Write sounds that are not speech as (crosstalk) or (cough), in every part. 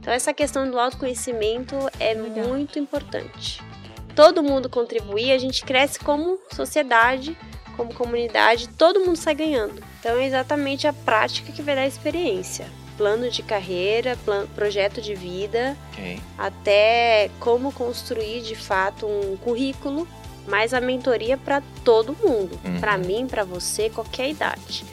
Então, essa questão do autoconhecimento é Legal. muito importante. Todo mundo contribuir, a gente cresce como sociedade, como comunidade, todo mundo sai ganhando. Então, é exatamente a prática que vai dar a experiência plano de carreira, plano, projeto de vida, okay. até como construir de fato um currículo, mas a mentoria para todo mundo, uhum. para mim, para você, qualquer idade.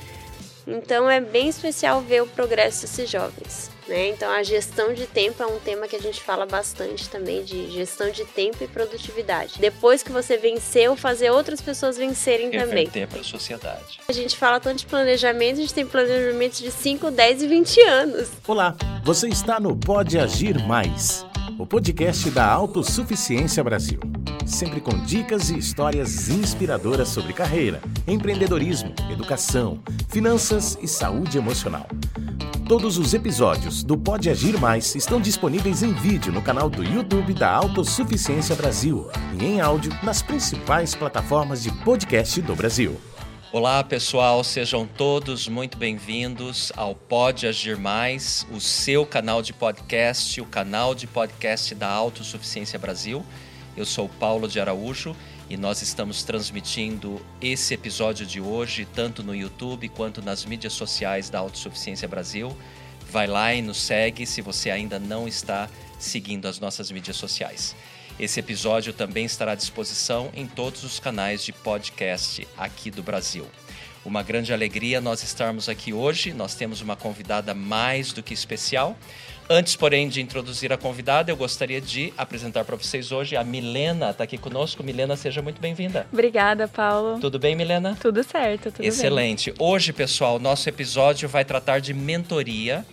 Então é bem especial ver o progresso desses jovens. Né? Então a gestão de tempo é um tema que a gente fala bastante também de gestão de tempo e produtividade. Depois que você venceu, fazer outras pessoas vencerem também. tempo para a sociedade. A gente fala tanto de planejamento, a gente tem planejamentos de 5, 10 e 20 anos. Olá, você está no Pode Agir Mais, o podcast da Autossuficiência Brasil. Sempre com dicas e histórias inspiradoras sobre carreira, empreendedorismo, educação, finanças e saúde emocional. Todos os episódios do Pode Agir Mais estão disponíveis em vídeo no canal do YouTube da Autossuficiência Brasil e em áudio nas principais plataformas de podcast do Brasil. Olá pessoal, sejam todos muito bem-vindos ao Pode Agir Mais, o seu canal de podcast, o canal de podcast da Autossuficiência Brasil. Eu sou Paulo de Araújo e nós estamos transmitindo esse episódio de hoje tanto no YouTube quanto nas mídias sociais da Autossuficiência Brasil. Vai lá e nos segue se você ainda não está seguindo as nossas mídias sociais. Esse episódio também estará à disposição em todos os canais de podcast aqui do Brasil. Uma grande alegria nós estarmos aqui hoje. Nós temos uma convidada mais do que especial. Antes, porém, de introduzir a convidada, eu gostaria de apresentar para vocês hoje a Milena, está aqui conosco. Milena, seja muito bem-vinda. Obrigada, Paulo. Tudo bem, Milena? Tudo certo, tudo Excelente. Bem. Hoje, pessoal, nosso episódio vai tratar de mentoria,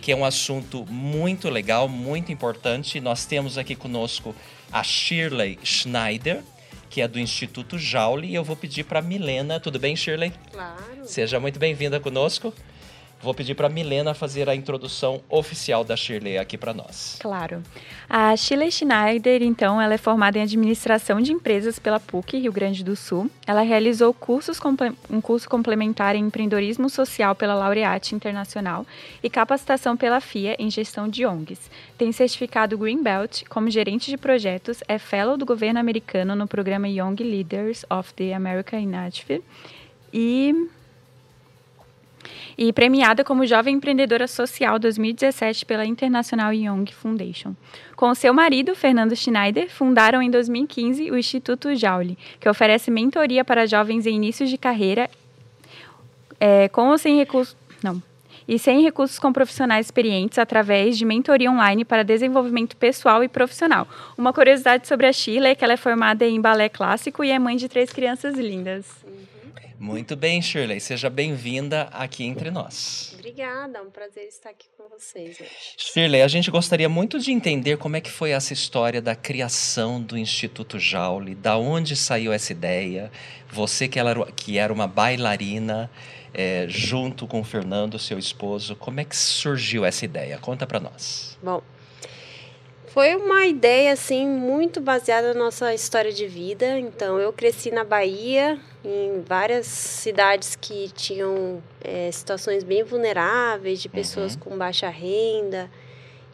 que é um assunto muito legal, muito importante. Nós temos aqui conosco a Shirley Schneider, que é do Instituto Jauli, e eu vou pedir para Milena. Tudo bem, Shirley? Claro. Seja muito bem-vinda conosco. Vou pedir para Milena fazer a introdução oficial da Shirley aqui para nós. Claro. A Shirley Schneider, então, ela é formada em Administração de Empresas pela PUC, Rio Grande do Sul. Ela realizou cursos, um curso complementar em Empreendedorismo Social pela Laureate Internacional e capacitação pela FIA em Gestão de ONGs. Tem certificado Greenbelt como gerente de projetos, é fellow do governo americano no programa Young Leaders of the American Initiative e e premiada como Jovem Empreendedora Social 2017 pela International Young Foundation. Com seu marido, Fernando Schneider, fundaram em 2015 o Instituto Jauli, que oferece mentoria para jovens em início de carreira é, com ou sem recursos. Não. E sem recursos com profissionais experientes através de mentoria online para desenvolvimento pessoal e profissional. Uma curiosidade sobre a Sheila é que ela é formada em balé clássico e é mãe de três crianças lindas. Muito bem, Shirley. Seja bem-vinda aqui entre nós. Obrigada, é um prazer estar aqui com vocês. Shirley, a gente gostaria muito de entender como é que foi essa história da criação do Instituto Jauli, da onde saiu essa ideia. Você que, ela, que era uma bailarina, é, junto com o Fernando, seu esposo, como é que surgiu essa ideia? Conta para nós. Bom, foi uma ideia assim muito baseada na nossa história de vida. Então eu cresci na Bahia, em várias cidades que tinham é, situações bem vulneráveis, de pessoas uhum. com baixa renda.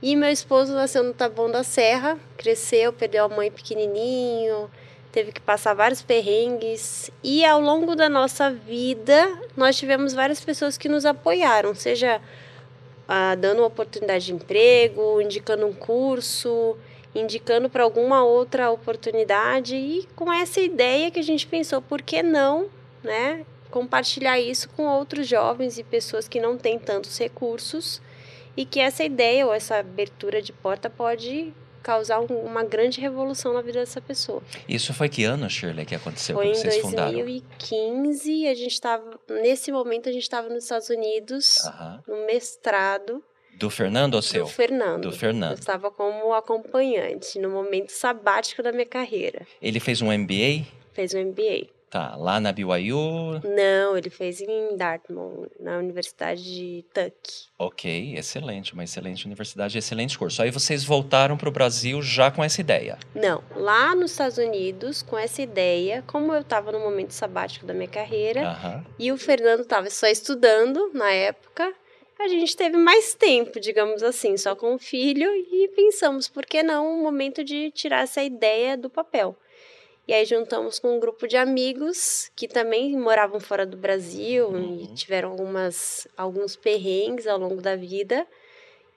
E meu esposo nasceu no Taboão da Serra, cresceu, perdeu a mãe pequenininho, teve que passar vários perrengues. E ao longo da nossa vida, nós tivemos várias pessoas que nos apoiaram, seja ah, dando uma oportunidade de emprego, indicando um curso, indicando para alguma outra oportunidade e com essa ideia que a gente pensou, por que não, né, compartilhar isso com outros jovens e pessoas que não têm tantos recursos e que essa ideia ou essa abertura de porta pode causar uma grande revolução na vida dessa pessoa. Isso foi que ano, Shirley, que aconteceu foi quando vocês fundaram? Foi em 2015, a gente estava, nesse momento a gente estava nos Estados Unidos, uh -huh. no mestrado. Do Fernando ou seu? Do Fernando. Do Fernando. Eu estava como acompanhante no momento sabático da minha carreira. Ele fez um MBA? Fez um MBA. Tá, lá na BYU? Não, ele fez em Dartmouth, na Universidade de Tuck. Ok, excelente, uma excelente universidade, excelente curso. Aí vocês voltaram para o Brasil já com essa ideia? Não, lá nos Estados Unidos, com essa ideia, como eu estava no momento sabático da minha carreira, uh -huh. e o Fernando estava só estudando na época, a gente teve mais tempo, digamos assim, só com o filho e pensamos, por que não o momento de tirar essa ideia do papel? E aí juntamos com um grupo de amigos que também moravam fora do Brasil uhum. e tiveram algumas, alguns perrengues ao longo da vida.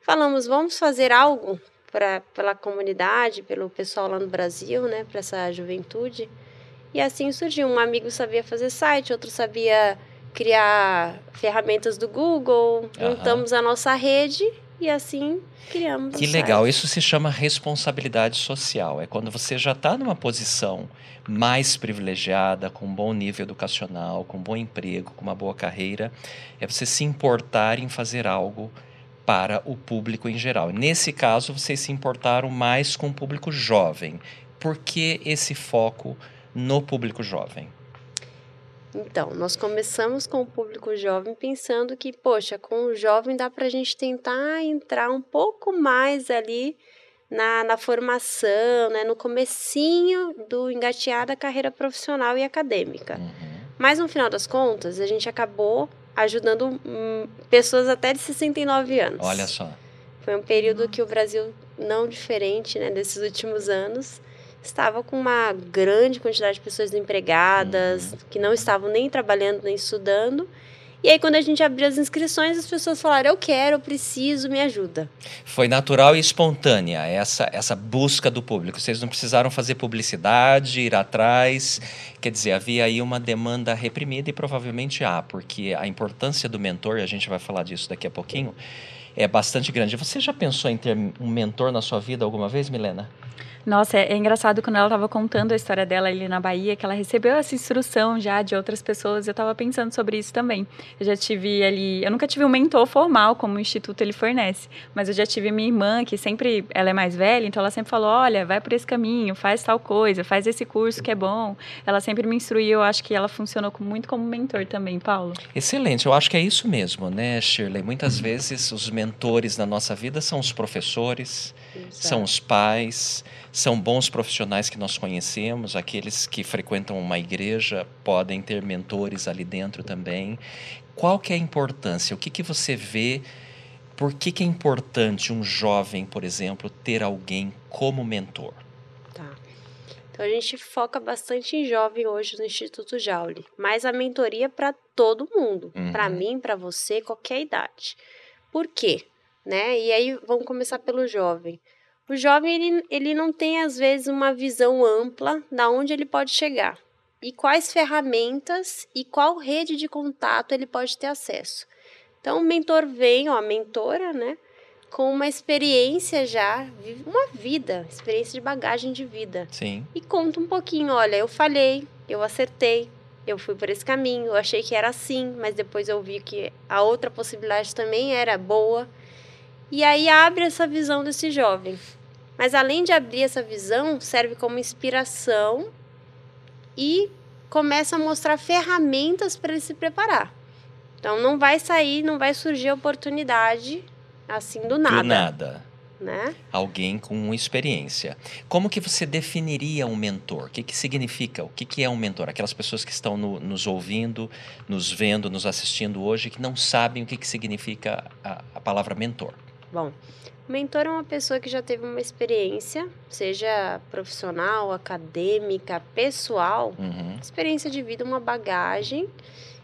Falamos, vamos fazer algo pra, pela comunidade, pelo pessoal lá no Brasil, né, para essa juventude. E assim surgiu. Um amigo sabia fazer site, outro sabia criar ferramentas do Google. Juntamos uhum. a nossa rede e assim criamos. Que legal, site. isso se chama responsabilidade social. É quando você já está numa posição mais privilegiada, com um bom nível educacional, com um bom emprego, com uma boa carreira, é você se importar em fazer algo para o público em geral. Nesse caso, vocês se importaram mais com o público jovem. Por que esse foco no público jovem? Então, nós começamos com o público jovem pensando que, poxa, com o jovem dá para a gente tentar entrar um pouco mais ali na, na formação, né, no comecinho do engatear da carreira profissional e acadêmica. Uhum. Mas no final das contas, a gente acabou ajudando hum, pessoas até de 69 anos. Olha só. Foi um período que o Brasil, não diferente né, desses últimos anos, estava com uma grande quantidade de pessoas empregadas, uhum. que não estavam nem trabalhando nem estudando. E aí, quando a gente abriu as inscrições, as pessoas falaram: Eu quero, eu preciso, me ajuda. Foi natural e espontânea essa, essa busca do público. Vocês não precisaram fazer publicidade, ir atrás. Quer dizer, havia aí uma demanda reprimida e provavelmente há, porque a importância do mentor, e a gente vai falar disso daqui a pouquinho, é bastante grande. Você já pensou em ter um mentor na sua vida alguma vez, Milena? Nossa, é, é engraçado quando ela estava contando a história dela ali na Bahia, que ela recebeu essa instrução já de outras pessoas. Eu estava pensando sobre isso também. Eu já tive ali, eu nunca tive um mentor formal como o instituto ele fornece, mas eu já tive minha irmã que sempre, ela é mais velha, então ela sempre falou, olha, vai por esse caminho, faz tal coisa, faz esse curso que é bom. Ela sempre me instruiu. Eu acho que ela funcionou muito como mentor também, Paulo. Excelente. Eu acho que é isso mesmo, né, Shirley? Muitas vezes os mentores na nossa vida são os professores, Exato. são os pais são bons profissionais que nós conhecemos, aqueles que frequentam uma igreja podem ter mentores ali dentro também. Qual que é a importância? O que, que você vê? Por que, que é importante um jovem, por exemplo, ter alguém como mentor? Tá. Então a gente foca bastante em jovem hoje no Instituto Jauli, mas a mentoria para todo mundo, uhum. para mim, para você, qualquer idade. Por quê? Né? E aí vamos começar pelo jovem. O jovem ele, ele não tem às vezes uma visão ampla da onde ele pode chegar e quais ferramentas e qual rede de contato ele pode ter acesso. Então o mentor vem, ó, a mentora, né, com uma experiência já, uma vida, experiência de bagagem de vida. Sim. E conta um pouquinho, olha, eu falhei, eu acertei, eu fui por esse caminho, eu achei que era assim, mas depois eu vi que a outra possibilidade também era boa. E aí abre essa visão desse jovem. Mas além de abrir essa visão, serve como inspiração e começa a mostrar ferramentas para ele se preparar. Então não vai sair, não vai surgir oportunidade assim do nada. Do nada. Né? Alguém com experiência. Como que você definiria um mentor? O que, que significa? O que, que é um mentor? Aquelas pessoas que estão no, nos ouvindo, nos vendo, nos assistindo hoje, que não sabem o que, que significa a, a palavra mentor. Bom, o mentor é uma pessoa que já teve uma experiência, seja profissional, acadêmica, pessoal, uhum. experiência de vida, uma bagagem,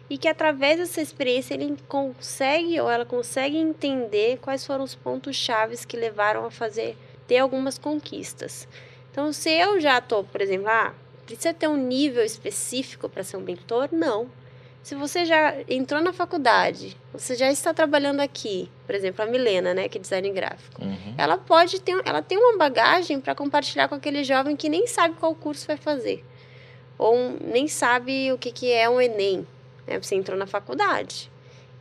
e que através dessa experiência ele consegue ou ela consegue entender quais foram os pontos chaves que levaram a fazer ter algumas conquistas. Então, se eu já estou, por exemplo, ah, precisa ter um nível específico para ser um mentor? Não. Se você já entrou na faculdade, você já está trabalhando aqui, por exemplo, a Milena, né, que é design gráfico, uhum. ela pode ter, ela tem uma bagagem para compartilhar com aquele jovem que nem sabe qual curso vai fazer, ou nem sabe o que, que é um Enem, né, você entrou na faculdade.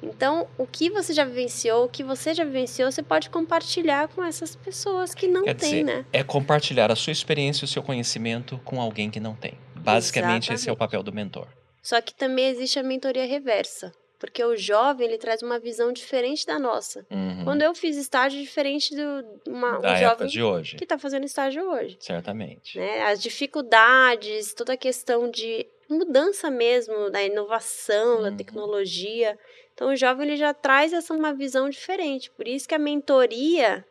Então, o que você já vivenciou, o que você já vivenciou, você pode compartilhar com essas pessoas que não têm, né? É compartilhar a sua experiência e o seu conhecimento com alguém que não tem. Basicamente, Exatamente. esse é o papel do mentor. Só que também existe a mentoria reversa, porque o jovem ele traz uma visão diferente da nossa. Uhum. Quando eu fiz estágio diferente do uma, um jovem de hoje. que está fazendo estágio hoje. Certamente. Né? As dificuldades, toda a questão de mudança mesmo da inovação, Uhum. da tecnologia. Então o jovem ele já traz essa uma visão diferente. Por isso que a mentoria,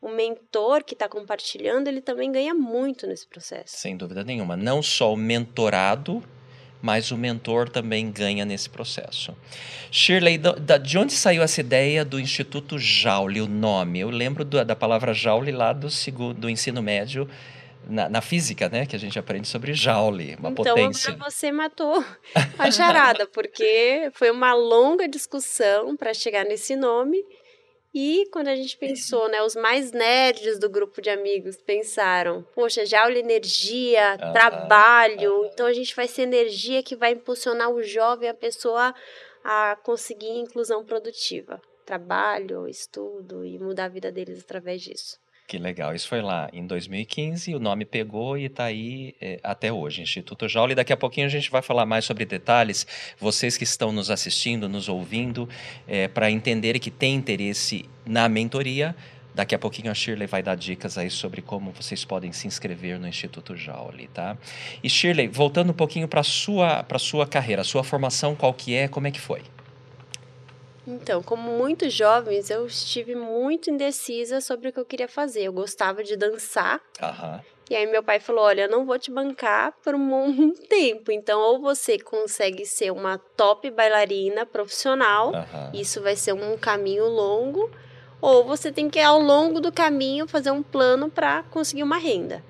o mentor que está compartilhando, ele também ganha muito nesse processo. Sem dúvida nenhuma. Não só o mentorado, mas o mentor também ganha nesse processo. Shirley, de onde saiu essa ideia do Instituto Joule, o nome? Eu lembro da palavra Joule lá do, segundo, do ensino médio, na, na física, né? Que a gente aprende sobre Joule, uma então potência. agora você matou a charada, (laughs) porque foi uma longa discussão para chegar nesse nome. E quando a gente pensou, né, os mais nerds do grupo de amigos pensaram, poxa, já olha energia, Aham, trabalho, então a gente vai ser energia que vai impulsionar o jovem, a pessoa a conseguir inclusão produtiva, trabalho, estudo e mudar a vida deles através disso. Que legal. Isso foi lá em 2015, o nome pegou e está aí é, até hoje, Instituto Joule. Daqui a pouquinho a gente vai falar mais sobre detalhes. Vocês que estão nos assistindo, nos ouvindo, para entenderem que tem interesse na mentoria, daqui a pouquinho a Shirley vai dar dicas aí sobre como vocês podem se inscrever no Instituto Joule, tá? E Shirley, voltando um pouquinho para sua para sua carreira, sua formação, qual que é, como é que foi? Então, como muitos jovens, eu estive muito indecisa sobre o que eu queria fazer. Eu gostava de dançar. Aham. E aí meu pai falou: "Olha, eu não vou te bancar por um (laughs) tempo. Então, ou você consegue ser uma top bailarina profissional, aham. isso vai ser um caminho longo, ou você tem que ao longo do caminho fazer um plano para conseguir uma renda".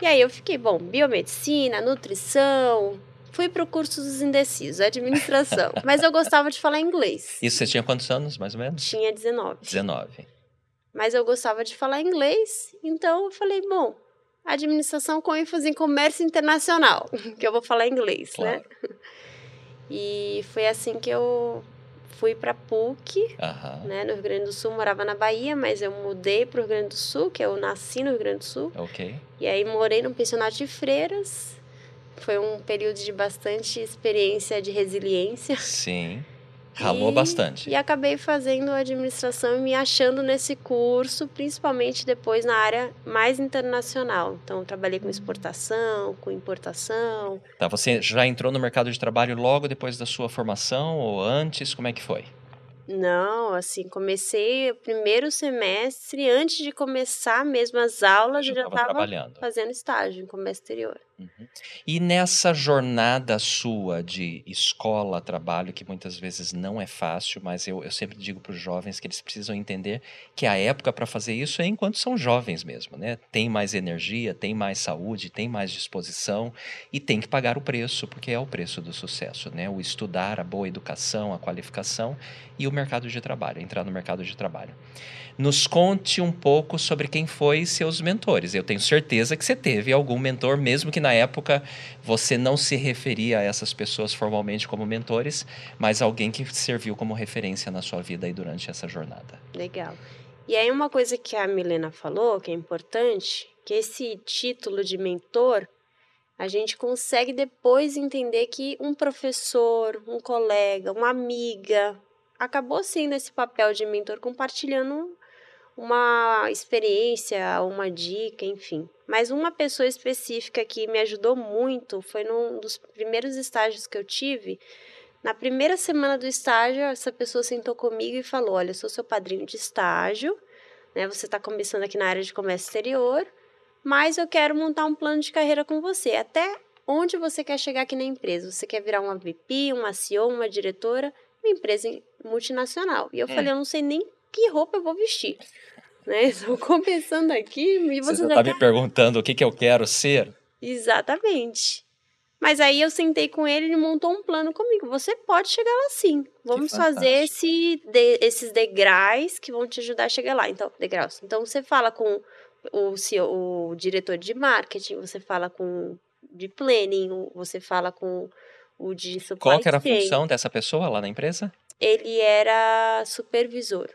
E aí eu fiquei, bom, biomedicina, nutrição, fui para o curso dos indecisos, administração, (laughs) mas eu gostava de falar inglês. Isso você tinha quantos anos, mais ou menos? Tinha 19. 19. Mas eu gostava de falar inglês, então eu falei, bom, administração com ênfase em comércio internacional, (laughs) que eu vou falar inglês, né? Claro. (laughs) E foi assim que eu fui para PUC, né, no Rio Grande do Sul, morava na Bahia, mas eu mudei para o Rio Grande do Sul, que eu nasci no Rio Grande do Sul, Ok. e aí morei num pensionato de freiras. Foi um período de bastante experiência de resiliência. Sim. (laughs) Ralou E- bastante. E acabei fazendo administração e me achando nesse curso, principalmente depois na área mais internacional. Então, trabalhei com exportação, com importação. Tá, você já entrou no mercado de trabalho logo depois da sua formação ou antes? Como é que foi? Não, assim, comecei o primeiro semestre, antes de começar mesmo as aulas, eu já estava fazendo estágio em comércio exterior. Uhum. E nessa jornada sua de escola, trabalho, que muitas vezes não é fácil, mas eu, eu sempre digo para os jovens que eles precisam entender que a época para fazer isso é enquanto são jovens mesmo, né? Tem mais energia, tem mais saúde, tem mais disposição e tem que pagar o preço, porque é o preço do sucesso, né? O estudar, a boa educação, a qualificação e o mercado de trabalho, entrar no mercado de trabalho. Nos conte um pouco sobre quem foi seus mentores. Eu tenho certeza que você teve algum mentor, mesmo que na época você não se referia a essas pessoas formalmente como mentores, mas alguém que serviu como referência na sua vida aí durante essa jornada. Legal. E aí uma coisa que a Milena falou, que é importante, que esse título de mentor, a gente consegue depois entender que um professor, um colega, uma amiga, acabou sendo esse papel de mentor compartilhando uma experiência, uma dica, enfim. Mas uma pessoa específica que me ajudou muito foi num dos primeiros estágios que eu tive. Na primeira semana do estágio, essa pessoa sentou comigo e falou: Olha, eu sou seu padrinho de estágio, né? Você está começando aqui na área de comércio exterior, mas eu quero montar um plano de carreira com você. Até onde você quer chegar aqui na empresa? Você quer virar uma VP, uma CEO, uma diretora? Uma empresa multinacional. E eu Hum. falei: Eu não sei nem que roupa eu vou vestir. Né? (laughs) Estou começando aqui e Você, você, já está quer me perguntando o que, que eu quero ser? Exatamente. Mas aí eu sentei com ele, ele montou um plano comigo. Você pode chegar lá sim. Vamos fazer esse, de- esses degraus que vão te ajudar a chegar lá. Então, degraus. Então você fala com o, CEO, o diretor de marketing, você fala com o de planning, você fala com o de supply Qual que era a função dessa pessoa lá na empresa? Ele era supervisor.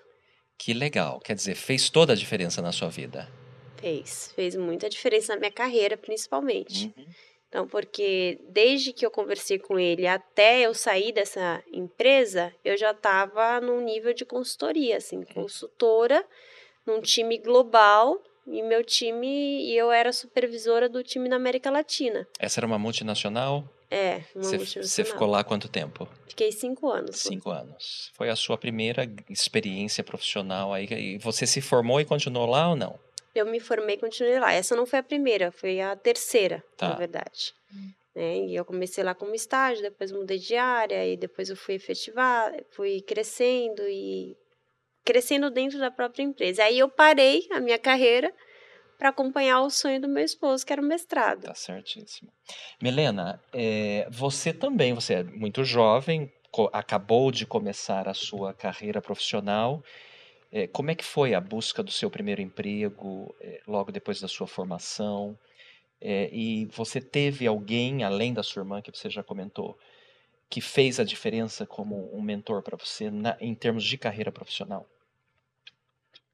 Que legal. Quer dizer, fez toda a diferença na sua vida. Fez. Fez muita diferença na minha carreira, principalmente. Uhum. Então, porque desde que eu conversei com ele até eu sair dessa empresa, eu já estava num nível de consultoria, assim, consultora num time global e meu time e eu era supervisora do time na América Latina. Essa era uma multinacional? É, uma Você, ficou lá quanto tempo? Fiquei cinco anos. lá. Cinco anos. Foi a sua primeira experiência profissional aí. E você se formou e continuou lá ou não? Eu me formei e continuei lá. Essa não foi a primeira, foi a terceira, Tá. na verdade. Né, E eu comecei lá como estágio, depois mudei de área, e depois eu fui efetivar, fui crescendo e crescendo dentro da própria empresa. Aí eu parei a minha carreira para acompanhar o sonho do meu esposo, que era o mestrado. Tá certíssimo. Milena, é, você também, você é muito jovem, acabou de começar a sua carreira profissional. É, como é que foi a busca do seu primeiro emprego, é, logo depois da sua formação? E você teve alguém, além da sua irmã, que você já comentou, que fez a diferença como um mentor para você na- em termos de carreira profissional?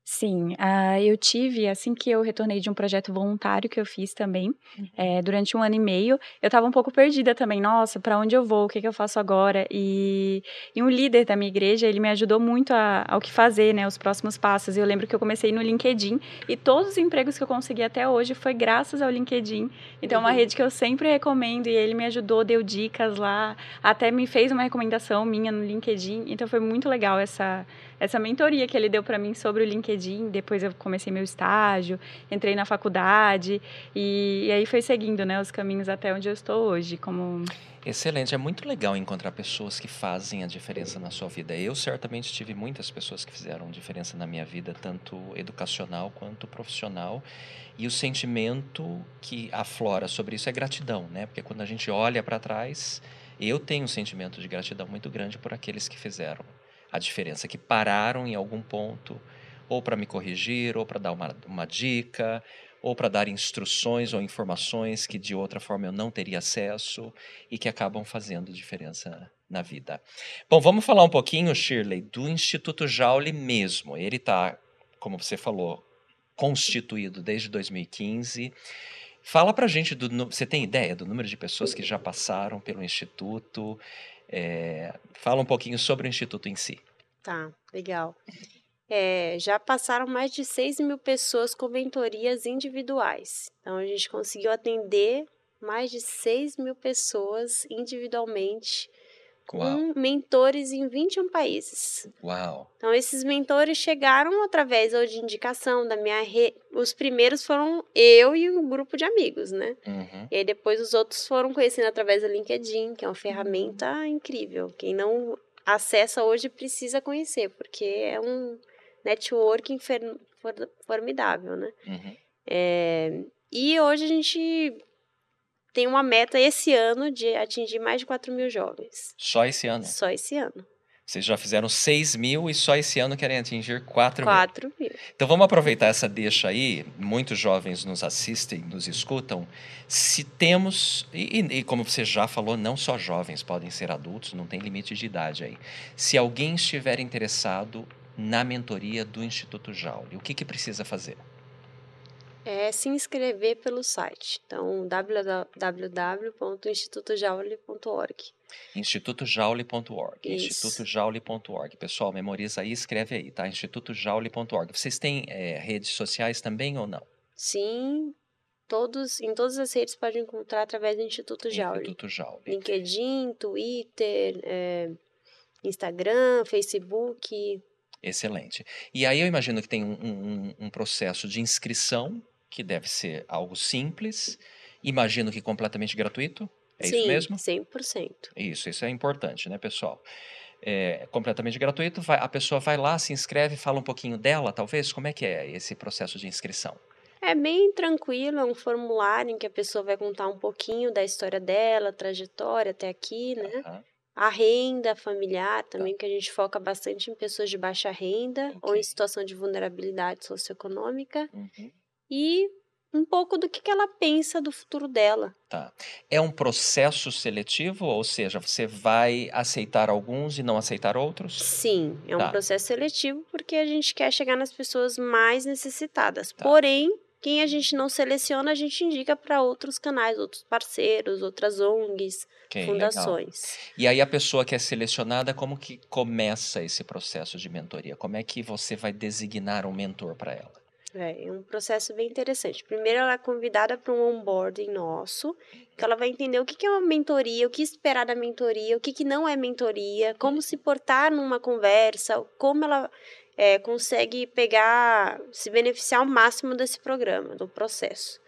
Sim, ah, eu tive, assim que eu retornei de um projeto voluntário que eu fiz também, eh, durante um ano e meio, eu estava um pouco perdida também, nossa, para onde eu vou, o que que eu faço agora? E, e um líder da minha igreja, ele me ajudou muito a, ao que fazer, né, os próximos passos. Eu lembro que eu comecei no LinkedIn e todos os empregos que eu consegui até hoje foi graças ao LinkedIn. Então, é uma Uhum. rede que eu sempre recomendo e ele me ajudou, deu dicas lá, até me fez uma recomendação minha no LinkedIn. Então, foi muito legal essa essa mentoria que ele deu para mim sobre o LinkedIn. Depois eu comecei meu estágio, entrei na faculdade e, e aí foi seguindo, né, os caminhos até onde eu estou hoje, como Excelente, é muito legal encontrar pessoas que fazem a diferença na sua vida. Eu certamente tive muitas pessoas que fizeram diferença na minha vida, tanto educacional quanto profissional. E o sentimento que aflora sobre isso é gratidão, né? Porque quando a gente olha para trás, eu tenho um sentimento de gratidão muito grande por aqueles que fizeram a diferença, que pararam em algum ponto, ou para me corrigir, ou para dar uma, uma dica, ou para dar instruções ou informações que de outra forma eu não teria acesso e que acabam fazendo diferença na vida. Bom, vamos falar um pouquinho, Shirley, do Instituto Jaule mesmo. Ele está, como você falou, constituído desde 2015. Fala pra gente do. Você tem ideia do número de pessoas que já passaram pelo Instituto? É, fala um pouquinho sobre o Instituto em si. Tá, legal. É, já passaram mais de 6 mil pessoas com mentorias individuais. Então, a gente conseguiu atender mais de 6 mil pessoas individualmente com Uau. mentores em 21 países. Uau! Então, esses mentores chegaram através ou de indicação da minha rede. Os primeiros foram eu e um grupo de amigos, né? Uhum. E aí depois os outros foram conhecendo através do LinkedIn, que é uma ferramenta incrível. Quem não acessa hoje precisa conhecer, porque é um networking fer- for- formidável, né? Uhum. É, e hoje a gente tem uma meta esse ano de atingir mais de 4 mil jovens. Só esse ano. Só esse ano. Vocês já fizeram 6 mil e só esse ano querem atingir 4 mil. 4 mil. Então vamos aproveitar essa deixa aí. Muitos jovens nos assistem, nos escutam. Se temos, e- e como você já falou, não só jovens, podem ser adultos, não tem limite de idade aí. Se alguém estiver interessado na mentoria do Instituto Jaule, o que, que precisa fazer? É se inscrever pelo site. Então, www.institutojaule.org. institutojaule.org. Institutojaule.org. Pessoal, memoriza aí, escreve aí, tá? institutojaule.org. Vocês têm eh, redes sociais também ou não? Sim, todos, em todas as redes pode encontrar através do Instituto Jaule. Instituto Jaule. LinkedIn, Twitter, é, Instagram, Facebook. Excelente. E aí eu imagino que tem um, um- um processo de inscrição, que deve ser algo simples. Imagino que completamente gratuito. É Sim, isso mesmo? 100%. Isso, isso é importante, né, pessoal? É completamente gratuito. vai- a pessoa vai lá, se inscreve, fala um pouquinho dela, talvez. Como é que é esse processo de inscrição? É bem tranquilo, é um formulário em que a pessoa vai contar um pouquinho da história dela, trajetória até aqui, né? A renda familiar também, que a gente foca bastante em pessoas de baixa renda ou Ok. em situação de vulnerabilidade socioeconômica. Uhum. E um pouco do que, que ela pensa do futuro dela. Tá. É um processo seletivo, ou seja, você vai aceitar alguns e não aceitar outros? Sim, é um Tá. processo seletivo porque a gente quer chegar nas pessoas mais necessitadas. Tá. Porém, quem a gente não seleciona, a gente indica para outros canais, outros parceiros, outras ONGs, Ok, legal. fundações. E aí a pessoa que é selecionada, como que começa esse processo de mentoria? Como é que você vai designar um mentor para ela? É, é um processo bem interessante. Primeiro, ela é convidada para um onboarding nosso, que ela vai entender o que, que é uma mentoria, o que esperar da mentoria, o que, que não é mentoria, como se portar numa conversa, como ela é, consegue pegar, se beneficiar ao máximo desse programa, do processo.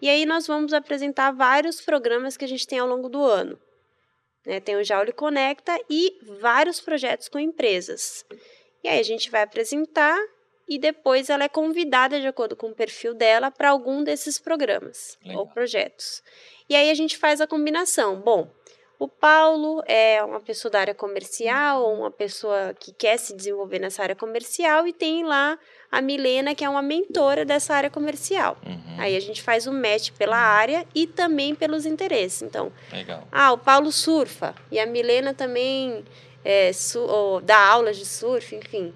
E aí nós vamos apresentar vários programas que a gente tem ao longo do ano. Né? Tem o Jauli Conecta e vários projetos com empresas. E aí a gente vai apresentar e depois ela é convidada, de acordo com o perfil dela, para algum desses programas Legal. ou projetos. E aí a gente faz a combinação. Bom, o Paulo é uma pessoa da área comercial, ou uma pessoa que quer se desenvolver nessa área comercial, e tem lá a Milena, que é uma mentora dessa área comercial. Uhum. Aí a gente faz um match pela área e também pelos interesses. Então, Legal. ah, o Paulo surfa, e a Milena também é, dá aulas de surf, enfim.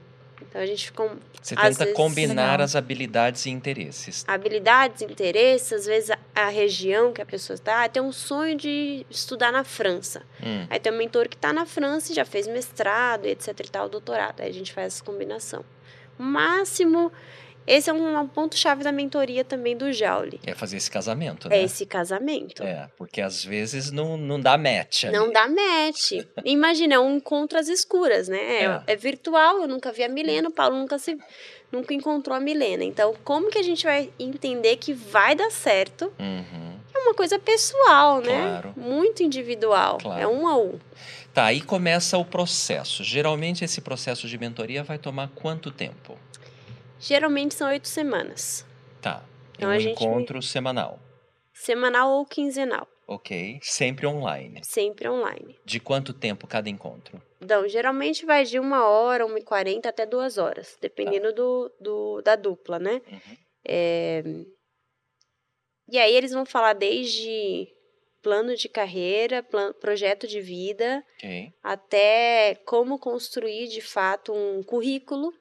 Então a gente com, Você tenta vezes, combinar legal. as habilidades e interesses. Habilidades, interesses, às vezes a, a região que a pessoa está, tem um sonho de estudar na França. Hum. Aí tem um mentor que está na França e já fez mestrado, etc e tal, doutorado. Aí a gente faz essa combinação. O máximo esse é um ponto-chave da mentoria também do Jauli. É fazer esse casamento, é né? É esse casamento. É, porque às vezes não, não dá match. Ali. Não dá match. Imagina, é um encontro às escuras, né? É. é. virtual, eu nunca vi a Milena, o Paulo nunca se nunca encontrou a Milena. Então, como que a gente vai entender que vai dar certo? Uhum. É uma coisa pessoal, né? Claro. Muito individual. Claro. É um a um. Tá, aí começa o processo. Geralmente esse processo de mentoria vai tomar quanto tempo? Geralmente são oito semanas. Tá. Então, um a gente encontro semanal. Semanal ou quinzenal. Ok. Sempre online. Sempre online. De quanto tempo cada encontro? Então, geralmente vai de uma hora, uma e quarenta até duas horas, dependendo tá. do, do, da dupla, né? Uhum. É... E aí eles vão falar desde plano de carreira, plano, projeto de vida, okay. até como construir de fato um currículo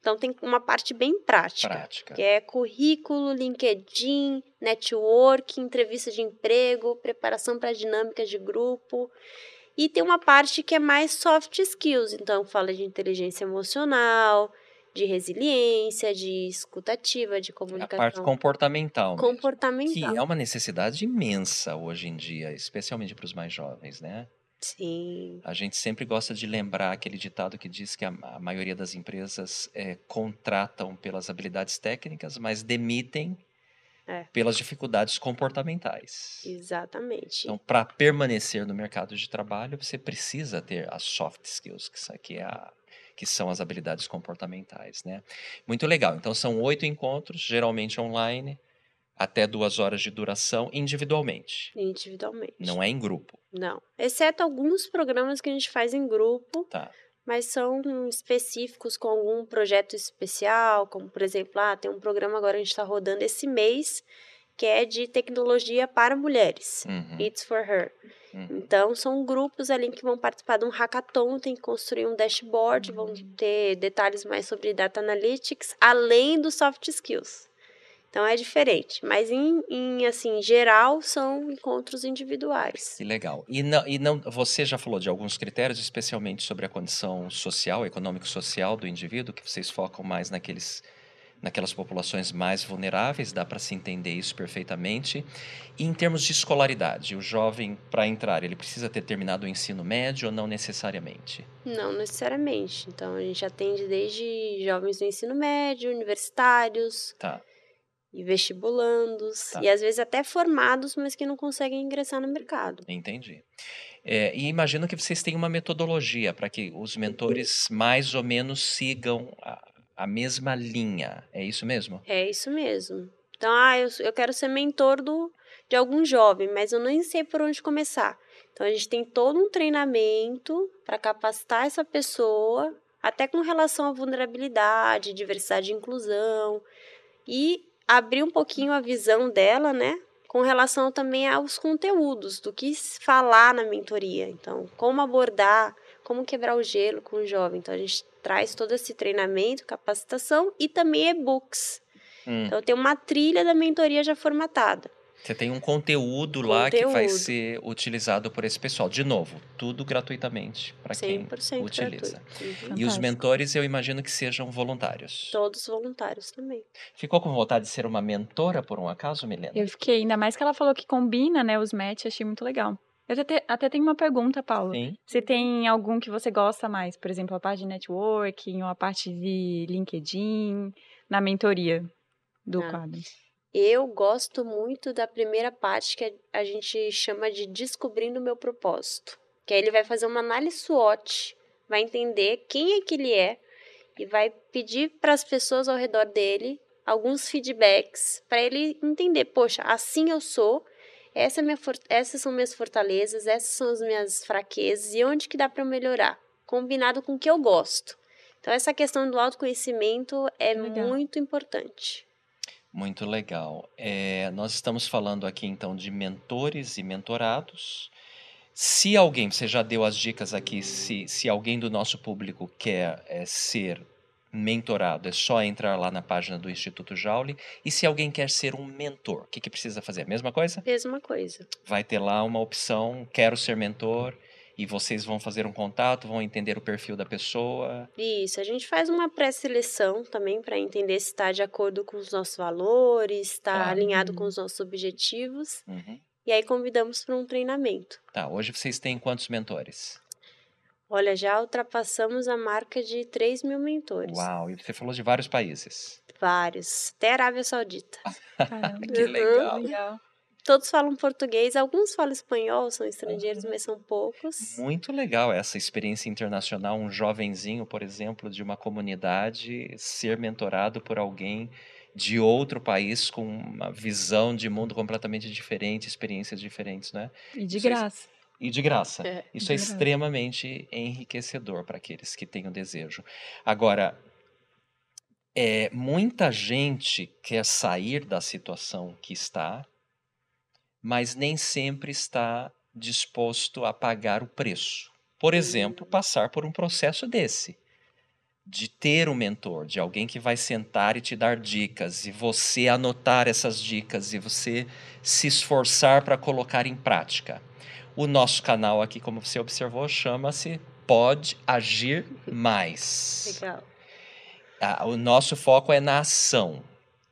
então tem uma parte bem prática, prática, que é currículo, LinkedIn, network, entrevista de emprego, preparação para dinâmicas de grupo. E tem uma parte que é mais soft skills, então fala de inteligência emocional, de resiliência, de escutativa, de comunicação. A parte comportamental. Comportamental. Mesmo, que é uma necessidade imensa hoje em dia, especialmente para os mais jovens, né? Sim. A gente sempre gosta de lembrar aquele ditado que diz que a, a maioria das empresas é, contratam pelas habilidades técnicas, mas demitem é. pelas dificuldades comportamentais. Exatamente. Então, para permanecer no mercado de trabalho, você precisa ter as soft skills, que, que, é a, que são as habilidades comportamentais, né? Muito legal. Então, são oito encontros, geralmente online até duas horas de duração individualmente. Individualmente. Não é em grupo. Não. Exceto alguns programas que a gente faz em grupo. Tá. Mas são específicos com algum projeto especial, como por exemplo, ah, tem um programa agora que a gente está rodando esse mês que é de tecnologia para mulheres. Uhum. It's for her. Uhum. Então, são grupos ali que vão participar de um hackathon, tem que construir um dashboard, uhum. vão ter detalhes mais sobre data analytics, além dos soft skills. Então é diferente, mas em, em assim geral são encontros individuais. Que legal. E não, e não, você já falou de alguns critérios, especialmente sobre a condição social, econômico-social do indivíduo, que vocês focam mais naqueles, naquelas populações mais vulneráveis, dá para se entender isso perfeitamente. E em termos de escolaridade, o jovem para entrar, ele precisa ter terminado o ensino médio ou não necessariamente? Não necessariamente. Então a gente atende desde jovens do ensino médio, universitários. Tá e vestibulandos, tá. e às vezes até formados, mas que não conseguem ingressar no mercado. Entendi. É, e imagino que vocês têm uma metodologia para que os mentores mais ou menos sigam a, a, mesma linha. É isso mesmo? É isso mesmo. Então, ah, eu, eu quero ser mentor do, de algum jovem, mas eu nem sei por onde começar. Então, a gente tem todo um treinamento para capacitar essa pessoa, até com relação à vulnerabilidade, diversidade e inclusão. E abrir um pouquinho a visão dela, né? Com relação também aos conteúdos, do que falar na mentoria. Então, como abordar, como quebrar o gelo com o jovem. Então, a gente traz todo esse treinamento, capacitação e também e-books. Hum. Então, tem uma trilha da mentoria já formatada. Você tem um conteúdo, lá que vai Conteúdo. ser utilizado por esse pessoal. De novo, tudo gratuitamente para quem 100% utiliza. gratuito. Uhum. E os mentores eu imagino que sejam voluntários. Todos voluntários também. Ficou com vontade de ser uma mentora por um acaso, Milena? Eu fiquei, ainda mais que ela falou que combina, né, os match, achei muito legal. Eu até, até tenho uma pergunta, Paulo. Sim. Se tem algum que você gosta mais, por exemplo, a parte de networking ou a parte de LinkedIn, na mentoria do Ah. quadro. Eu gosto muito da primeira parte que a gente chama de descobrindo o meu propósito. Que aí ele vai fazer uma análise SWOT, vai entender quem é que ele é e vai pedir para as pessoas ao redor dele alguns feedbacks para ele entender, poxa, assim eu sou, essa é minha essas são minhas fortalezas, essas são as minhas fraquezas e onde que dá para melhorar, combinado com o que eu gosto. Então essa questão do autoconhecimento é Legal. muito importante. Muito legal. É, nós estamos falando aqui então de mentores e mentorados. Se alguém, você já deu as dicas aqui, se, se alguém do nosso público quer é, ser mentorado, é só entrar lá na página do Instituto Jauli. E se alguém quer ser um mentor, o que, que precisa fazer? A mesma coisa? Mesma coisa. Vai ter lá uma opção, quero ser mentor, e vocês vão fazer um contato, vão entender o perfil da pessoa. Isso, a gente faz uma pré-seleção também para entender se está de acordo com os nossos valores, está Claro. alinhado com os nossos objetivos. Uhum. E aí convidamos para um treinamento. Tá, hoje vocês têm quantos mentores? Olha, já ultrapassamos a marca de 3 mil mentores. Uau, e você falou de vários países. Vários. Até Arábia Saudita. (laughs) Caramba. Que Uhum. legal. Legal. Todos falam português, alguns falam espanhol, são estrangeiros, mas são poucos. Muito legal essa experiência internacional, um jovenzinho, por exemplo, de uma comunidade ser mentorado por alguém de outro país com uma visão de mundo completamente diferente, experiências diferentes, né? E de Vocês- graça. E de graça. É, Isso de é graça. extremamente enriquecedor para aqueles que têm o desejo. Agora, é, muita gente quer sair da situação que está, mas nem sempre está disposto a pagar o preço. Por exemplo, passar por um processo desse. De ter um mentor, de alguém que vai sentar e te dar dicas, e você anotar essas dicas, e você se esforçar para colocar em prática. O nosso canal aqui, como você observou, chama-se Pode Agir Mais. Legal. Ah, o nosso foco é na ação.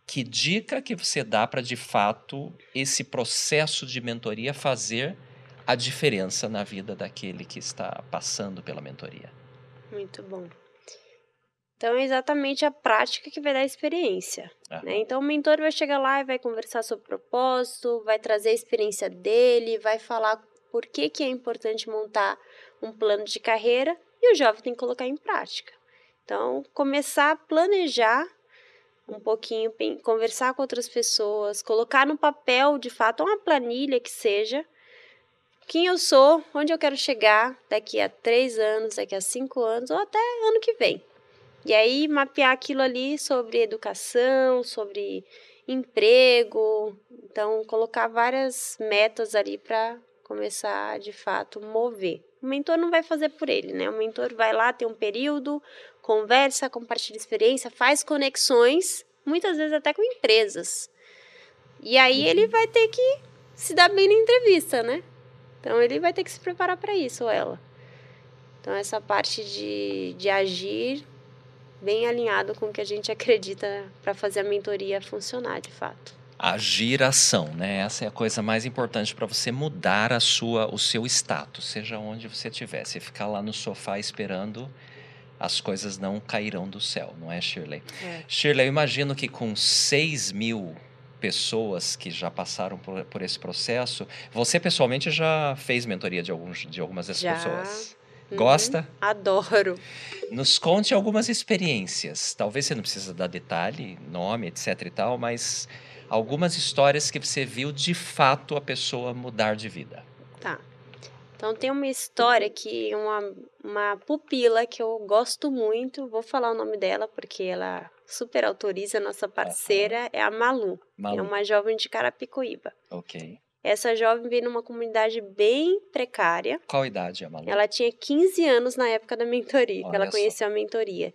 Que dica que você dá para, de fato, esse processo de mentoria fazer a diferença na vida daquele que está passando pela mentoria? Muito bom. Então é exatamente a prática que vai dar a experiência. Ah, né? Então o mentor vai chegar lá e vai conversar sobre o propósito, vai trazer a experiência dele, vai falar por que, que é importante montar um plano de carreira e o jovem tem que colocar em prática. Então, começar a planejar um pouquinho, conversar com outras pessoas, colocar no papel, de fato, uma planilha que seja quem eu sou, onde eu quero chegar daqui a três anos, daqui a cinco anos ou até ano que vem. E aí mapear aquilo ali sobre educação, sobre emprego, então colocar várias metas ali para começar de fato mover. O mentor não vai fazer por ele, né? O mentor vai lá, tem um período, conversa, compartilha experiência, faz conexões, muitas vezes até com empresas. E aí ele vai ter que se dar bem na entrevista, né? Então ele vai ter que se preparar para isso, ou ela. Então essa parte de, de agir bem alinhado com o que a gente acredita para fazer a mentoria funcionar de fato. Agir ação, né? Essa é a coisa mais importante para você mudar a sua, o seu status, seja onde você estiver. Se ficar lá no sofá esperando, as coisas não cairão do céu, não é, Shirley? É. Shirley, eu imagino que com 6 mil pessoas que já passaram por, por esse processo, você pessoalmente já fez mentoria de, alguns, de algumas dessas Já. pessoas. Uhum. Gosta? Adoro. Nos conte algumas experiências. Talvez você não precisa dar detalhe, nome, etc e tal, mas algumas histórias que você viu de fato a pessoa mudar de vida. Tá. Então tem uma história que uma, uma pupila que eu gosto muito, vou falar o nome dela porque ela super autoriza, nossa parceira, é a Malu. Malu. É uma jovem de Carapicuíba. Ok. Essa jovem veio numa comunidade bem precária. Qual idade é a Malu? Ela tinha 15 anos na época da mentoria, que Olha ela só. conheceu a mentoria.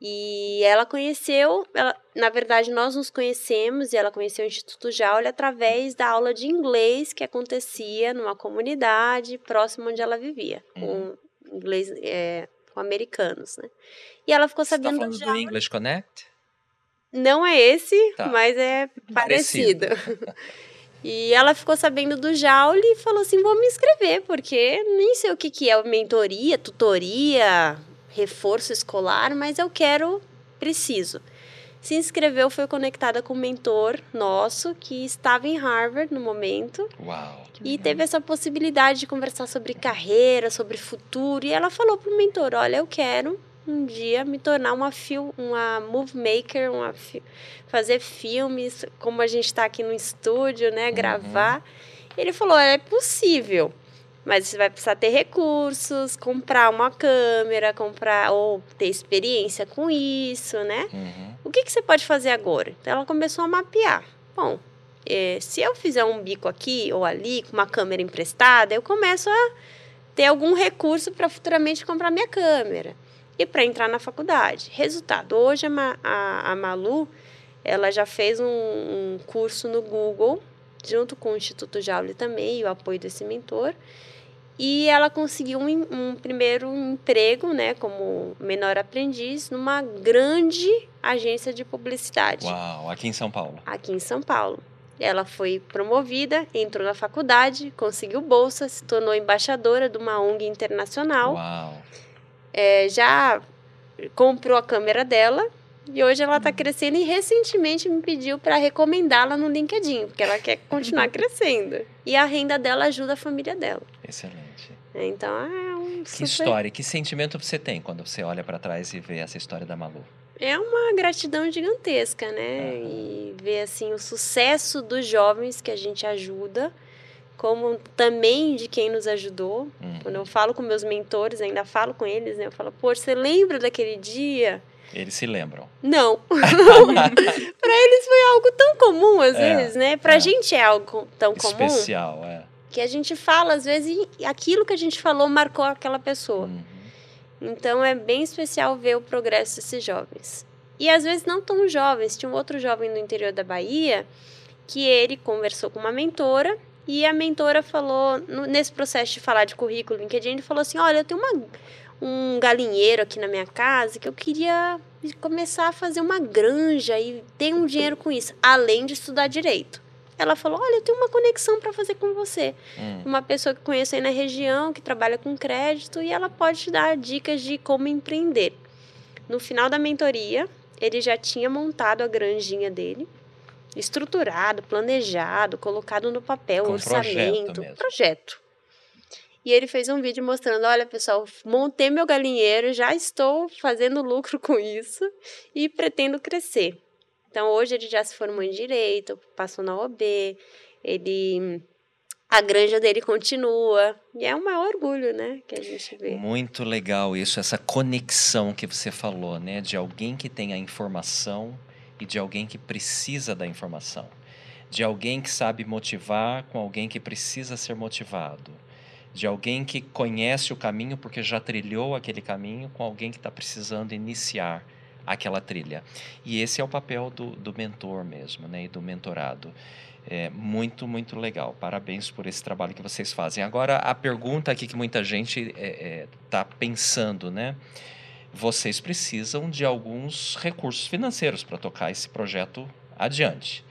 E ela conheceu, ela, na verdade, nós nos conhecemos e ela conheceu o Instituto Jaule através da aula de inglês que acontecia numa comunidade próxima onde ela vivia, com inglês é, com americanos, né? E ela ficou Você tá sabendo falando do do Jaule. English Connect? Não é esse, Tá. mas é Parecido. parecido. (laughs) E ela ficou sabendo do Jaule e falou assim: vou me inscrever, porque nem sei o que, que é mentoria, tutoria, reforço escolar, mas eu quero, preciso. Se inscreveu, foi conectada com um mentor nosso que estava em Harvard no momento Uau. e teve essa possibilidade de conversar sobre carreira, sobre futuro. E ela falou pro mentor: Olha, eu quero um dia me tornar uma, fil uma movie maker, uma fi fazer filmes, como a gente está aqui no estúdio, né? Gravar. Ele falou: É possível. Mas você vai precisar ter recursos, comprar uma câmera, comprar ou ter experiência com isso, né? Uhum. O que, que você pode fazer agora? Então ela começou a mapear. Bom, eh, se eu fizer um bico aqui ou ali com uma câmera emprestada, eu começo a ter algum recurso para futuramente comprar minha câmera e para entrar na faculdade. Resultado: hoje a, Ma- a- a Malu ela já fez um, um curso no Google junto com o Instituto Jaule também e o apoio desse mentor. E ela conseguiu um, um primeiro emprego, né, como menor aprendiz, numa grande agência de publicidade Uau, aqui em São Paulo. aqui em São Paulo. Ela foi promovida, entrou na faculdade, conseguiu bolsa, se tornou embaixadora de uma ONG internacional, Uau. é, já comprou a câmera dela e hoje ela está crescendo e recentemente me pediu para recomendá-la no LinkedIn, porque ela quer continuar crescendo. E a renda dela ajuda a família dela. Excelente. Então é um Que super- história, que sentimento você tem quando você olha para trás e vê essa história da Malu? É uma gratidão gigantesca, né? Aham. E ver assim o sucesso dos jovens que a gente ajuda, como também de quem nos ajudou. Uhum. Quando eu falo com meus mentores, ainda falo com eles, né? Eu falo, pô, você lembra daquele dia? Eles se lembram. Não. (laughs) Para eles foi algo tão comum às É, vezes, né? Pra é. gente é algo tão comum Especial, é. que a gente fala às vezes e aquilo que a gente falou marcou aquela pessoa. Uhum. Então é bem especial ver o progresso desses jovens. E às vezes não tão jovens. Tinha um outro jovem no interior da Bahia que ele conversou com uma mentora e a mentora falou, nesse processo de falar de currículo LinkedIn, ele falou assim: Olha, eu tenho uma, um galinheiro aqui na minha casa que eu queria começar a fazer uma granja e ter um dinheiro com isso, além de estudar direito. Ela falou: Olha, eu tenho uma conexão para fazer com você Hum. uma pessoa que conheço aí na região, que trabalha com crédito, e ela pode te dar dicas de como empreender. No final da mentoria, ele já tinha montado a granjinha dele, estruturado, planejado, colocado no papel, Com projeto orçamento, mesmo. projeto. E ele fez um vídeo mostrando, olha pessoal, montei meu galinheiro, já estou fazendo lucro com isso e pretendo crescer. Então hoje ele já se formou em direito, passou na OB, ele a granja dele continua. E é um maior orgulho, né? Que a gente vê. Muito legal isso, essa conexão que você falou, né? De alguém que tem a informação e de alguém que precisa da informação. De alguém que sabe motivar com alguém que precisa ser motivado. De alguém que conhece o caminho porque já trilhou aquele caminho com alguém que está precisando iniciar aquela trilha. E esse é o papel do, do mentor mesmo, né? E do mentorado. É muito, muito legal. Parabéns por esse trabalho que vocês fazem. Agora, a pergunta aqui que muita gente está pensando, né? Vocês precisam de alguns recursos financeiros para tocar esse projeto adiante.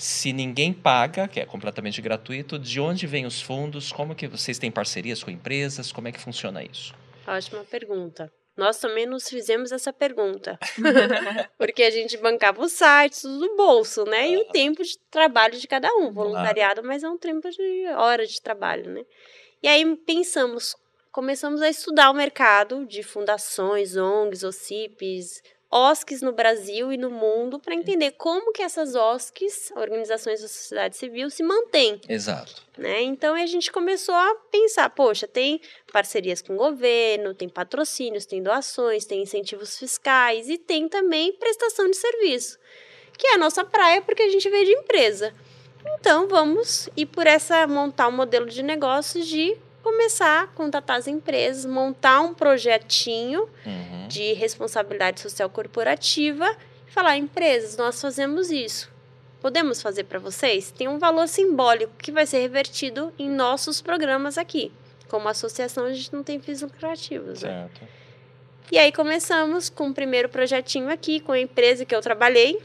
Se ninguém paga, que é completamente gratuito, de onde vêm os fundos? Como que vocês têm parcerias com empresas? Como é que funciona isso? Ótima pergunta. Nós também nos fizemos essa pergunta. (laughs) (laughs) Porque a gente bancava os sites, tudo do bolso, né? E o tempo de trabalho de cada um. Voluntariado, mas é um tempo de hora de trabalho, né? E aí pensamos, começamos a estudar o mercado de fundações, ONGs, OCIPs, OSCs no Brasil e no mundo para entender como que essas OSCs, organizações da sociedade civil, se mantêm Exato. né? Então a gente começou a pensar, poxa, tem parcerias com o governo, tem patrocínios, tem doações, tem incentivos fiscais e tem também prestação de serviço, que é a nossa praia porque a gente veio de empresa. Então vamos ir por essa montar um modelo de negócios de começar a contatar as empresas, montar um projetinho Uhum. de responsabilidade social corporativa e falar: empresas, nós fazemos isso. Podemos fazer para vocês? Tem um valor simbólico que vai ser revertido em nossos programas aqui. Como associação, a gente não tem fins lucrativos. Né? Certo. E aí começamos com o primeiro projetinho aqui, com a empresa que eu trabalhei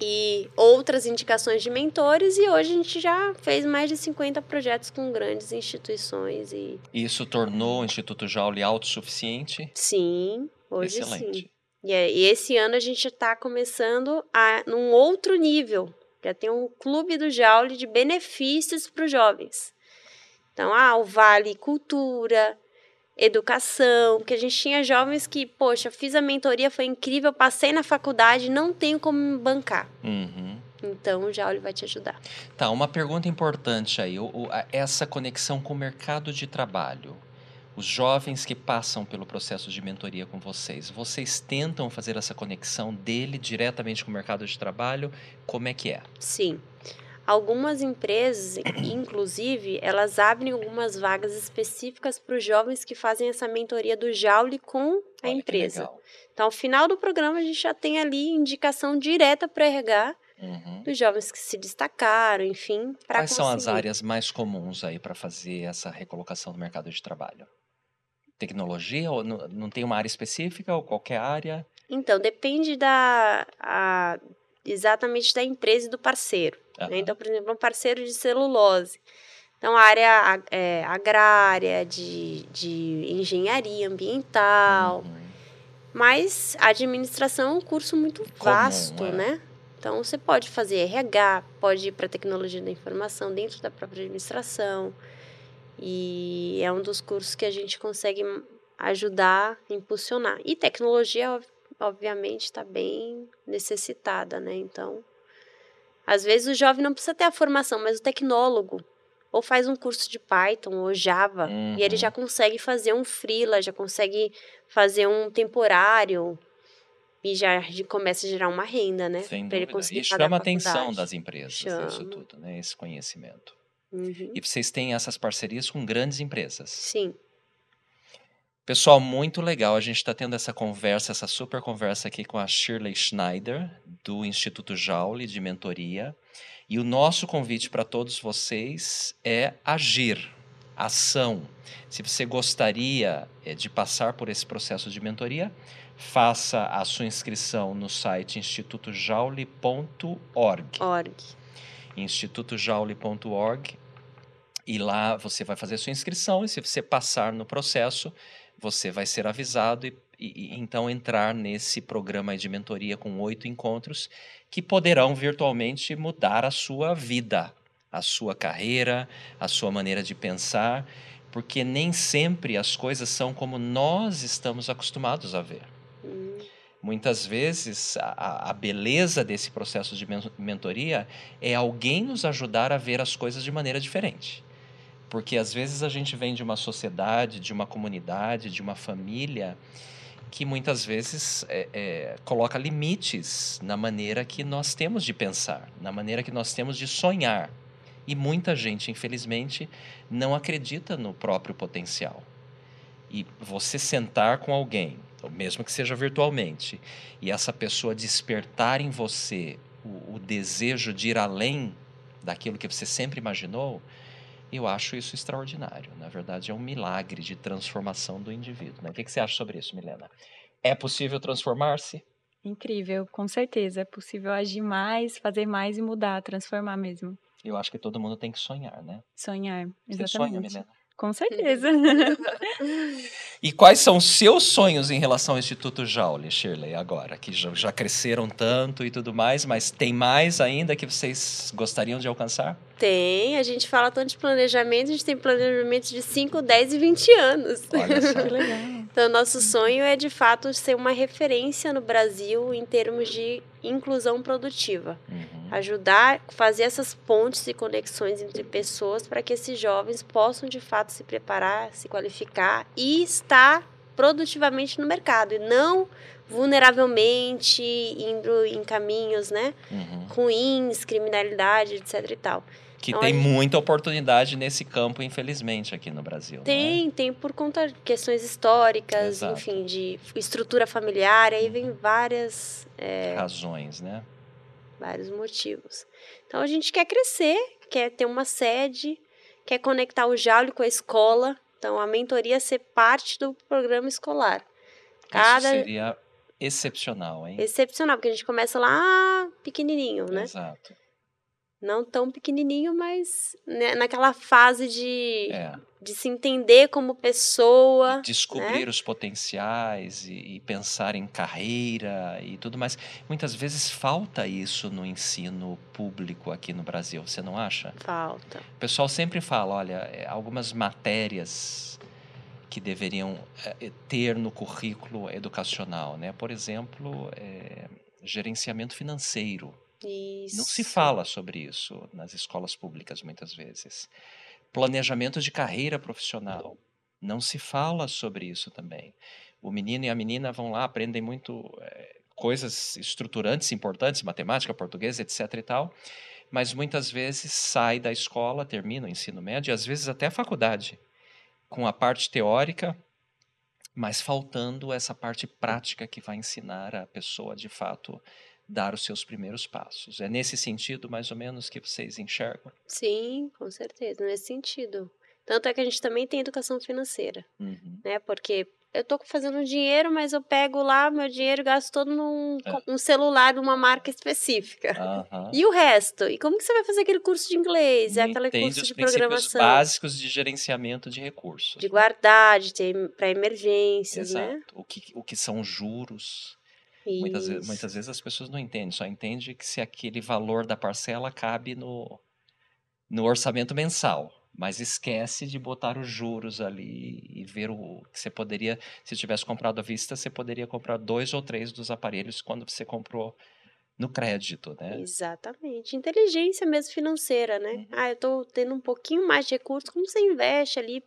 e outras indicações de mentores. E hoje a gente já fez mais de 50 projetos com grandes instituições. E Isso tornou o Instituto Jauli autossuficiente? sim, hoje Excelente. sim. E, é- e esse ano a gente está começando a num outro nível. Já tem um clube do Jaule de benefícios para os jovens. Então, ah, o Vale Cultura, educação, que a gente tinha jovens que, poxa, fiz a mentoria, foi incrível, passei na faculdade, não tenho como me bancar. Uhum. Então, o Jaule vai te ajudar. Tá, uma pergunta importante aí. Essa conexão com o mercado de trabalho. Os jovens que passam pelo processo de mentoria com vocês, vocês tentam fazer essa conexão dele diretamente com o mercado de trabalho? Como é que é? Sim. Algumas empresas, inclusive, elas abrem algumas vagas específicas para os jovens que fazem essa mentoria do Jaule com a Olha empresa. Então, ao final do programa, a gente já tem ali indicação direta para RH Uhum. dos jovens que se destacaram, enfim. Quais são as conseguir. áreas mais comuns aí para fazer essa recolocação no mercado de trabalho? Tecnologia? Ou não, não tem uma área específica ou qualquer área? Então, depende da a- exatamente da empresa e do parceiro. Aham. Então, por exemplo, um parceiro de celulose. Então, a área é, agrária, de, de engenharia ambiental. Uhum. Mas a administração é um curso muito vasto, é. né? Então, você pode fazer RH, pode ir para tecnologia da informação dentro da própria administração. E é um dos cursos que a gente consegue ajudar, impulsionar. E tecnologia, ob- obviamente, está bem necessitada, né? Então, às vezes o jovem não precisa ter a formação, mas o tecnólogo ou faz um curso de Python ou Java e ele Uhum. já consegue fazer um freela, já consegue fazer um temporário e já começa a gerar uma renda, né? Sem ele dúvida. conseguir E chama a atenção das empresas, isso Chama. tudo, né? Esse conhecimento. Uhum. E vocês têm essas parcerias com grandes empresas. Sim. Pessoal, muito legal. A gente está tendo essa conversa, essa super conversa aqui com a Shirley Schneider, do Instituto Jaule de Mentoria. E o nosso convite para todos vocês é agir, ação. Se você gostaria eh, de passar por esse processo de mentoria, faça a sua inscrição no site institutojaule.org Org. institutojaule.org e lá você vai fazer a sua inscrição e se você passar no processo, você vai ser avisado e, e- e então entrar nesse programa de mentoria com oito encontros que poderão virtualmente mudar a sua vida, a sua carreira, a sua maneira de pensar, porque nem sempre as coisas são como nós estamos acostumados a ver. Muitas vezes, a- a, beleza desse processo de men- mentoria é alguém nos ajudar a ver as coisas de maneira diferente. Porque às vezes a gente vem de uma sociedade, de uma comunidade, de uma família, que muitas vezes é, é, coloca limites na maneira que nós temos de pensar, na maneira que nós temos de sonhar. E muita gente, infelizmente, não acredita no próprio potencial. E você sentar com alguém, mesmo que seja virtualmente, e essa pessoa despertar em você o, o desejo de ir além daquilo que você sempre imaginou, eu acho isso extraordinário. Na verdade, é um milagre de transformação do indivíduo. Né? O que, que você acha sobre isso, Milena? É possível transformar-se? Incrível, com certeza. É possível agir mais, fazer mais e mudar, transformar mesmo. Eu acho que todo mundo tem que sonhar, né? Sonhar. Você Exatamente. sonha, Milena? Com certeza. (laughs) E quais são os seus sonhos em relação ao Instituto Jaule, Shirley, agora? Que já, já cresceram tanto e tudo mais, mas tem mais ainda que vocês gostariam de alcançar? Tem, a gente fala tanto de planejamento, a gente tem planejamentos de 5, 10 e 20 anos. Olha só. que legal. Então, nosso sonho é de fato ser uma referência no Brasil em termos de inclusão produtiva. Uhum. Ajudar fazer essas pontes e conexões entre pessoas para que esses jovens possam de fato se preparar, se qualificar e estar produtivamente no mercado e não vulneravelmente indo em caminhos, né, Uhum. ruins, criminalidade, etc e tal. Que Então, tem gente- muita oportunidade nesse campo, infelizmente, aqui no Brasil. não é? Tem, tem por conta de questões históricas, Exato. enfim, de estrutura familiar, aí vem várias, é, Razões, né? vários motivos. Então a gente quer crescer, quer ter uma sede, quer conectar o Jaule com a escola. Então a mentoria ser parte do programa escolar. Cada Isso seria excepcional, hein? excepcional, porque a gente começa lá pequenininho, né? Exato. Não tão pequenininho, mas né, naquela fase de, É. de se entender como pessoa. Descobrir né? os potenciais e, e pensar em carreira e tudo mais. Muitas vezes falta isso no ensino público aqui no Brasil, você não acha? Falta. O pessoal sempre fala, olha, é, algumas matérias que deveriam é, ter no currículo educacional, né? Por exemplo, é, gerenciamento financeiro. Isso. Não se fala sobre isso nas escolas públicas muitas vezes. Planejamento de carreira profissional. Não se fala sobre isso também. O menino e a menina vão lá, aprendem muito eh, coisas estruturantes, importantes, matemática, português, etc. e tal, mas muitas vezes sai da escola, termina o ensino médio, e às vezes até a faculdade, com a parte teórica, mas faltando essa parte prática que vai ensinar a pessoa de fato dar os seus primeiros passos. É nesse sentido, mais ou menos, que vocês enxergam? Sim, com certeza, nesse sentido. Tanto é que a gente também tem educação financeira, Uhum. né? Porque eu tô fazendo dinheiro, mas eu pego lá meu dinheiro e gasto todo num É. um celular de uma marca específica. Aham. E o resto? E como que você vai fazer aquele curso de inglês? É Não aquele entende curso os de princípios programação? básicos de gerenciamento de recursos. De né? guardar, de ter para emergências, né? Exato. O que, o que são juros? Muitas, ve- Isso. muitas vezes as pessoas não entendem, só entendem que se aquele valor da parcela cabe no, no orçamento mensal. Mas esquece de botar os juros ali e ver o que você poderia, se tivesse comprado à vista, você poderia comprar dois ou três dos aparelhos quando você comprou no crédito, né? Exatamente. Inteligência mesmo financeira, né? Uhum. Ah, eu tô tendo um pouquinho mais de recursos, como você investe ali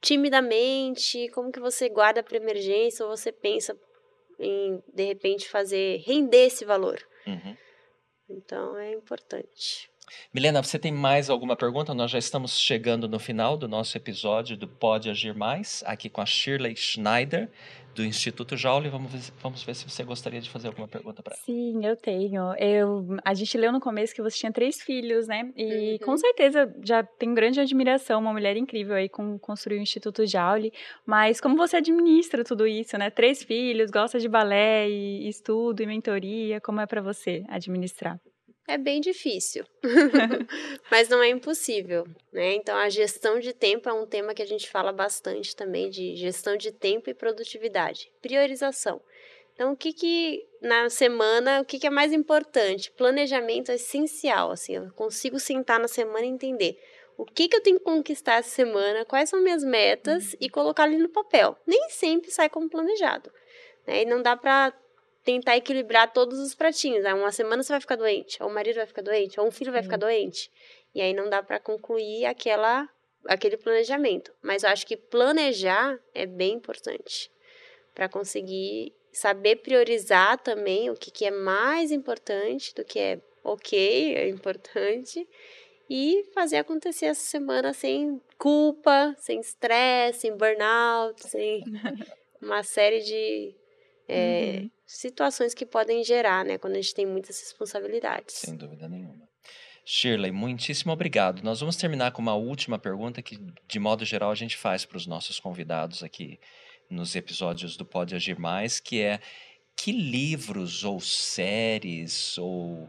timidamente, como que você guarda para emergência ou você pensa em de repente fazer render esse valor. Uhum. Então é importante. Milena, você tem mais alguma pergunta? Nós já estamos chegando no final do nosso episódio do Pode Agir Mais, aqui com a Shirley Schneider, do Instituto Joule. Vamos ver, vamos ver se você gostaria de fazer alguma pergunta para ela. Sim, eu tenho. Eu, a gente leu no começo que você tinha três filhos, né? E Uhum. com certeza já tem grande admiração, uma mulher incrível aí com construir o Instituto Jaule. Mas como você administra tudo isso, né? Três filhos, gosta de balé e estudo e mentoria, como é para você administrar? É bem difícil, (laughs) (laughs) mas não é impossível, né? Então a gestão de tempo é um tema que a gente fala bastante também de gestão de tempo e produtividade, priorização. Então o que que na semana, o que que é mais importante? Planejamento é essencial, assim, eu consigo sentar na semana e entender o que que eu tenho que conquistar essa semana, quais são minhas metas e colocar ali no papel. Nem sempre sai como planejado, né? E não dá para tentar equilibrar todos os pratinhos. Ah, uma semana você vai ficar doente, ou o marido vai ficar doente, ou um filho vai ficar doente. E aí não dá para concluir aquela aquele planejamento. Mas eu acho que planejar é bem importante para conseguir saber priorizar também o que, que é mais importante do que é ok, é importante. E fazer acontecer essa semana sem culpa, sem estresse, sem burnout, sem (laughs) uma série de é, Uhum. Situações que podem gerar, né, quando a gente tem muitas responsabilidades. Sem dúvida nenhuma. Shirley, muitíssimo obrigado. Nós vamos terminar com uma última pergunta que, de modo geral, a gente faz para os nossos convidados aqui nos episódios do Pode Agir Mais, que é que livros ou séries ou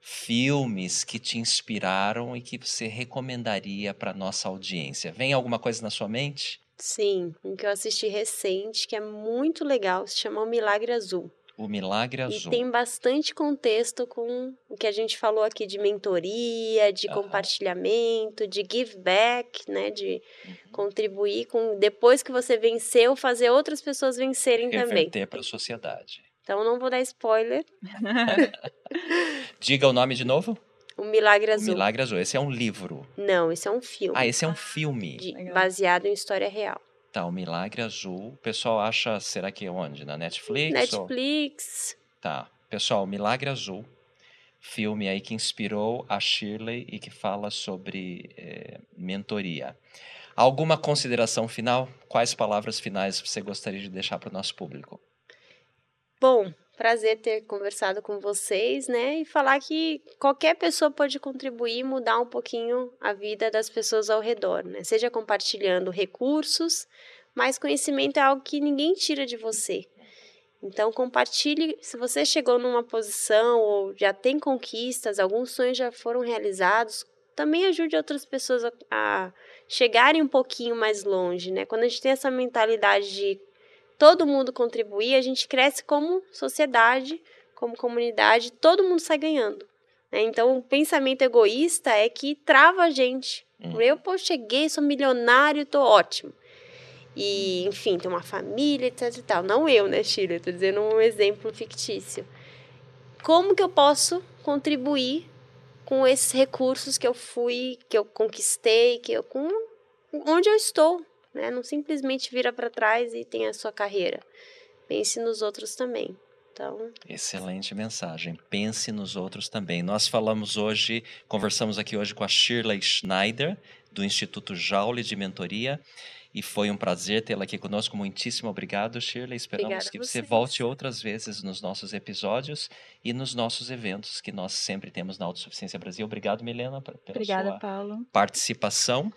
filmes que te inspiraram e que você recomendaria para nossa audiência? Vem alguma coisa na sua mente? Sim, um que eu assisti recente, que é muito legal, se chama O Milagre Azul. O Milagre E Azul. tem bastante contexto com o que a gente falou aqui de mentoria, de Aham. compartilhamento, de give back, né? De Uhum. contribuir com depois que você venceu, fazer outras pessoas vencerem também. Reverter para a sociedade. Então não vou dar spoiler. (laughs) Diga o nome de novo? O Milagre O Azul. Milagre Azul. Esse é um livro. Não, esse é um filme. Ah, esse é um filme. de- baseado em história real. Tá, o Milagre Azul. O pessoal acha, será que é onde? Na Netflix? ou- Netflix. Tá. Pessoal, Milagre Azul. filme aí que inspirou a Shirley e que fala sobre é, mentoria. Alguma consideração final? Quais palavras finais você gostaria de deixar para o nosso público? Bom, prazer ter conversado com vocês, né? E falar que qualquer pessoa pode contribuir e mudar um pouquinho a vida das pessoas ao redor, né? Seja compartilhando recursos, mas conhecimento é algo que ninguém tira de você. Então, compartilhe. Se você chegou numa posição ou já tem conquistas, alguns sonhos já foram realizados, também ajude outras pessoas a, a chegarem um pouquinho mais longe, né? Quando a gente tem essa mentalidade de todo mundo contribuir, a gente cresce como sociedade, como comunidade, todo mundo sai ganhando. Né? Então, o pensamento egoísta é que trava a gente. Uhum. Eu, pô, cheguei, sou milionário, tô ótimo e, enfim, ter uma família, etc e tal. Não eu, né, Sheila? Estou dizendo um exemplo fictício. Como que eu posso contribuir com esses recursos que eu fui, que eu conquistei, que eu com onde eu estou, né? Não simplesmente vira para trás e tem a sua carreira. Pense nos outros também. Então, excelente mensagem. Pense nos outros também. Nós falamos hoje, conversamos aqui hoje com a Shirley Schneider do Instituto Jaule de Mentoria e foi um prazer tê-la aqui conosco. Muitíssimo obrigado, Shirley. Esperamos Obrigada que você volte outras vezes nos nossos episódios e nos nossos eventos que nós sempre temos na Autossuficiência Brasil. Obrigado, Milena, pela Obrigada, sua Paulo. participação.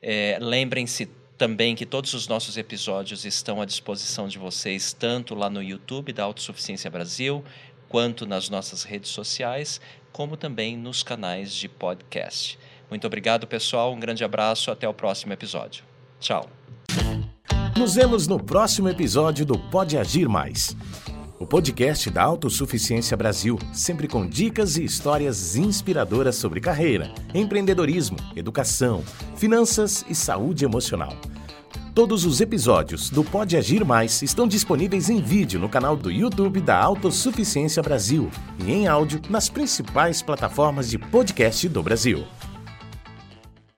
É, Lembrem-se também que todos os nossos episódios estão à disposição de vocês, tanto lá no YouTube da Autossuficiência Brasil, quanto nas nossas redes sociais, como também nos canais de podcast. Muito obrigado, pessoal. Um grande abraço. Até o próximo episódio. Tchau. Nos vemos no próximo episódio do Pode Agir Mais. O podcast da Autossuficiência Brasil, sempre com dicas e histórias inspiradoras sobre carreira, empreendedorismo, educação, finanças e saúde emocional. Todos os episódios do Pode Agir Mais estão disponíveis em vídeo no canal do YouTube da Autossuficiência Brasil e em áudio nas principais plataformas de podcast do Brasil.